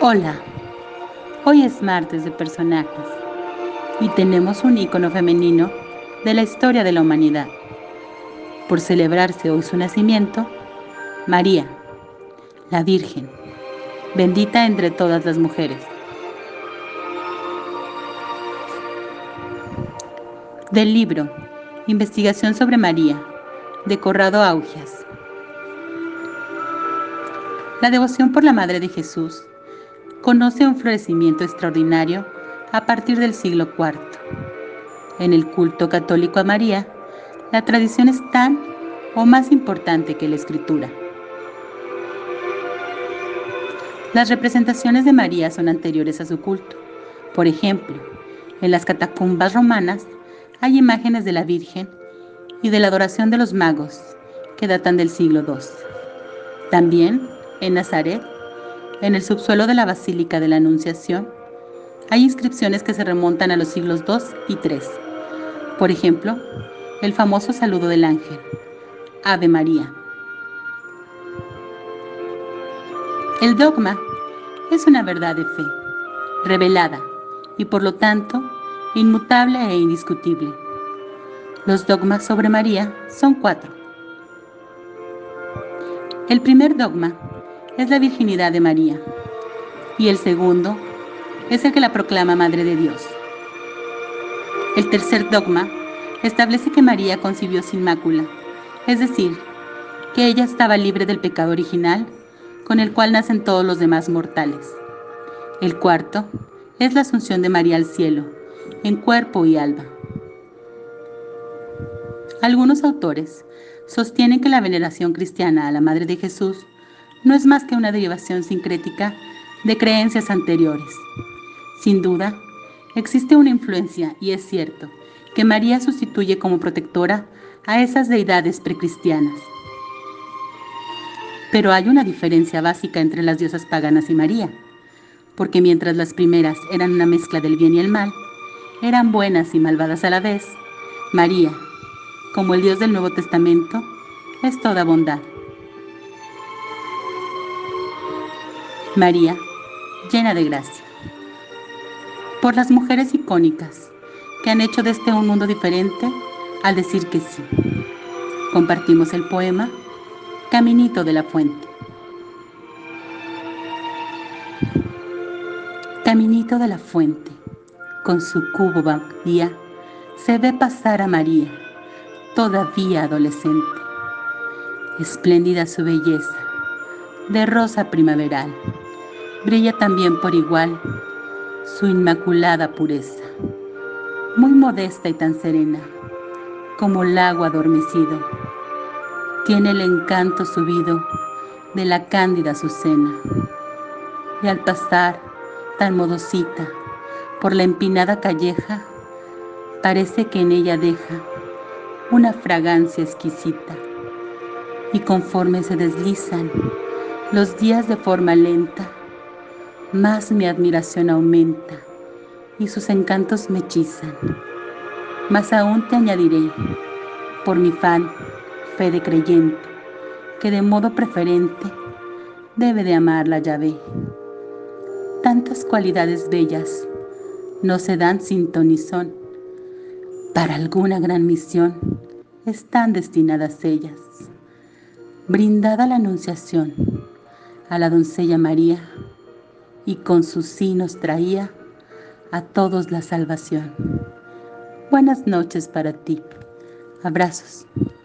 Hola, hoy es martes de personajes y tenemos un icono femenino de la historia de la humanidad. Por celebrarse hoy su nacimiento, María, la Virgen, bendita entre todas las mujeres. Del libro Investigación sobre María, de Corrado Augias. La devoción por la Madre de Jesús conoce un florecimiento extraordinario a partir del siglo IV. En el culto católico a María, la tradición es tan o más importante que la escritura. Las representaciones de María son anteriores a su culto. Por ejemplo, en las catacumbas romanas hay imágenes de la Virgen y de la adoración de los magos que datan del siglo II. También, en Nazaret, en el subsuelo de la Basílica de la Anunciación, hay inscripciones que se remontan a los siglos II y III. Por ejemplo, el famoso saludo del ángel, Ave María. El dogma es una verdad de fe, revelada y por lo tanto inmutable e indiscutible. Los dogmas sobre María son cuatro. El primer dogma es la virginidad de María y el segundo es el que la proclama Madre de Dios. El tercer dogma establece que María concibió sin mácula, es decir, que ella estaba libre del pecado original con el cual nacen todos los demás mortales. El cuarto es la asunción de María al cielo, en cuerpo y alma. Algunos autores sostienen que la veneración cristiana a la Madre de Jesús no es más que una derivación sincrética de creencias anteriores. Sin duda, existe una influencia y es cierto que María sustituye como protectora a esas deidades precristianas. Pero hay una diferencia básica entre las diosas paganas y María, porque mientras las primeras eran una mezcla del bien y el mal, eran buenas y malvadas a la vez, María, como el Dios del Nuevo Testamento, es toda bondad. María, llena de gracia. Por las mujeres icónicas que han hecho de este un mundo diferente al decir que sí. Compartimos el poema Caminito de la Fuente. Caminito de la Fuente, con su cubo día, se ve pasar a María, todavía adolescente. Espléndida su belleza, de rosa primaveral brilla también por igual su inmaculada pureza, muy modesta y tan serena como el agua adormecido. Tiene el encanto subido de la cándida azucena y al pasar tan modosita por la empinada calleja, parece que en ella deja una fragancia exquisita y conforme se deslizan los días de forma lenta, más mi admiración aumenta y sus encantos me hechizan. Más aún te añadiré, por mi fan, fe de creyente, que de modo preferente debe de amar la llave. Tantas cualidades bellas no se dan sin tonizón. Para alguna gran misión están destinadas ellas. Brindada la anunciación a la doncella María, y con sus sinos traía a todos la salvación. Buenas noches para ti. Abrazos.